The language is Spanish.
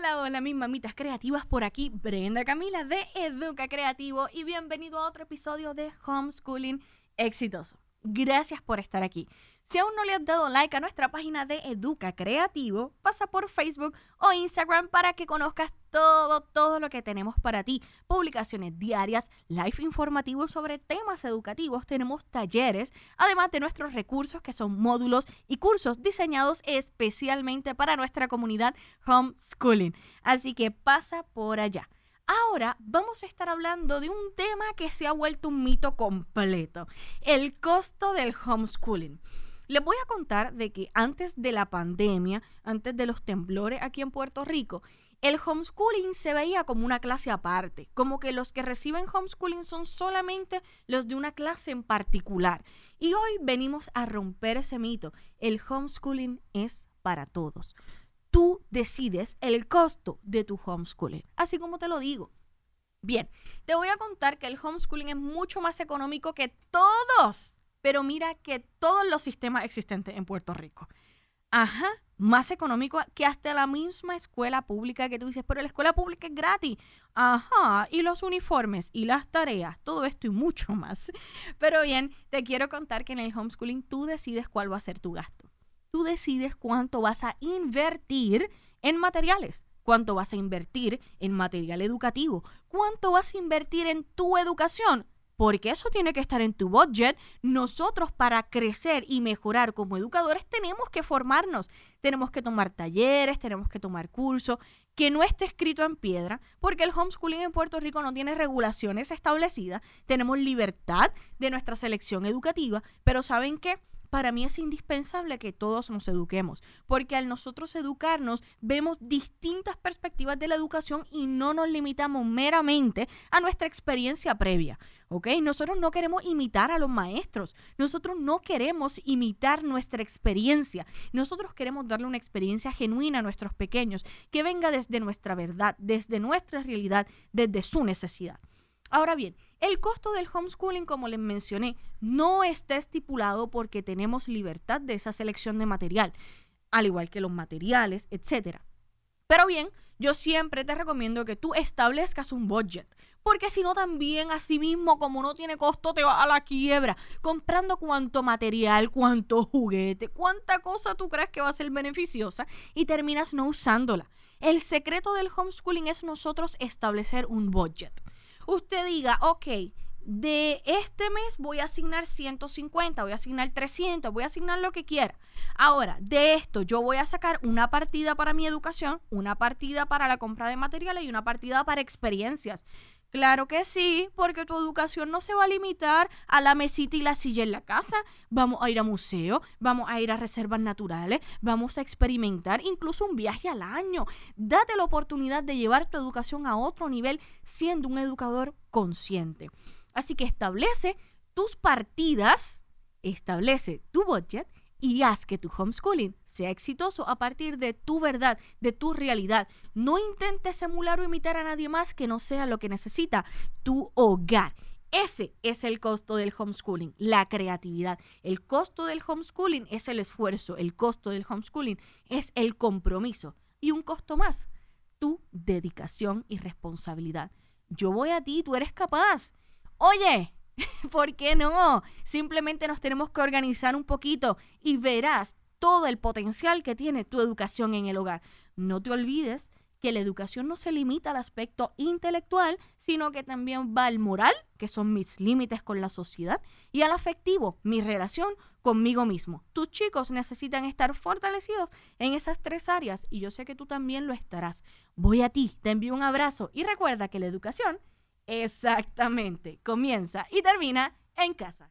Hola, hola, mis mamitas creativas por aquí, Brenda Camila de Educa Creativo y bienvenido a otro episodio de Homeschooling Exitoso. Gracias por estar aquí. Si aún no le has dado like a nuestra página de Educa Creativo, pasa por Facebook o Instagram para que conozcas todo, todo lo que tenemos para ti. Publicaciones diarias, live informativos sobre temas educativos, tenemos talleres, además de nuestros recursos que son módulos y cursos diseñados especialmente para nuestra comunidad homeschooling. Así que pasa por allá. Ahora vamos a estar hablando de un tema que se ha vuelto un mito completo, el costo del homeschooling. Les voy a contar de que antes de la pandemia, antes de los temblores aquí en Puerto Rico, el homeschooling se veía como una clase aparte, como que los que reciben homeschooling son solamente los de una clase en particular. Y hoy venimos a romper ese mito. El homeschooling es para todos. Tú decides el costo de tu homeschooling, así como te lo digo. Bien, te voy a contar que el homeschooling es mucho más económico que todos pero mira que todos los sistemas existentes en Puerto Rico. Ajá, más económico que hasta la misma escuela pública que tú dices, pero la escuela pública es gratis. Ajá, y los uniformes y las tareas, todo esto y mucho más. Pero bien, te quiero contar que en el homeschooling tú decides cuál va a ser tu gasto. Tú decides cuánto vas a invertir en materiales, cuánto vas a invertir en material educativo, cuánto vas a invertir en tu educación porque eso tiene que estar en tu budget. Nosotros para crecer y mejorar como educadores tenemos que formarnos, tenemos que tomar talleres, tenemos que tomar cursos, que no esté escrito en piedra, porque el homeschooling en Puerto Rico no tiene regulaciones establecidas, tenemos libertad de nuestra selección educativa, pero ¿saben qué? Para mí es indispensable que todos nos eduquemos, porque al nosotros educarnos vemos distintas perspectivas de la educación y no nos limitamos meramente a nuestra experiencia previa. ¿Ok? Nosotros no queremos imitar a los maestros, nosotros no queremos imitar nuestra experiencia, nosotros queremos darle una experiencia genuina a nuestros pequeños, que venga desde nuestra verdad, desde nuestra realidad, desde su necesidad. Ahora bien, el costo del homeschooling, como les mencioné, no está estipulado porque tenemos libertad de esa selección de material, al igual que los materiales, etc. Pero bien, yo siempre te recomiendo que tú establezcas un budget, porque si no también así mismo como no tiene costo te va a la quiebra, comprando cuánto material, cuánto juguete, cuánta cosa tú crees que va a ser beneficiosa y terminas no usándola. El secreto del homeschooling es nosotros establecer un budget usted diga, ok, de este mes voy a asignar 150, voy a asignar 300, voy a asignar lo que quiera. Ahora, de esto yo voy a sacar una partida para mi educación, una partida para la compra de materiales y una partida para experiencias. Claro que sí, porque tu educación no se va a limitar a la mesita y la silla en la casa. Vamos a ir a museo, vamos a ir a reservas naturales, vamos a experimentar incluso un viaje al año. Date la oportunidad de llevar tu educación a otro nivel siendo un educador consciente. Así que establece tus partidas, establece tu budget y haz que tu homeschooling sea exitoso a partir de tu verdad, de tu realidad. No intentes emular o imitar a nadie más que no sea lo que necesita tu hogar. Ese es el costo del homeschooling, la creatividad. El costo del homeschooling es el esfuerzo, el costo del homeschooling es el compromiso. Y un costo más, tu dedicación y responsabilidad. Yo voy a ti, tú eres capaz. Oye, ¿Por qué no? Simplemente nos tenemos que organizar un poquito y verás todo el potencial que tiene tu educación en el hogar. No te olvides que la educación no se limita al aspecto intelectual, sino que también va al moral, que son mis límites con la sociedad, y al afectivo, mi relación conmigo mismo. Tus chicos necesitan estar fortalecidos en esas tres áreas y yo sé que tú también lo estarás. Voy a ti, te envío un abrazo y recuerda que la educación Exactamente. Comienza y termina en casa.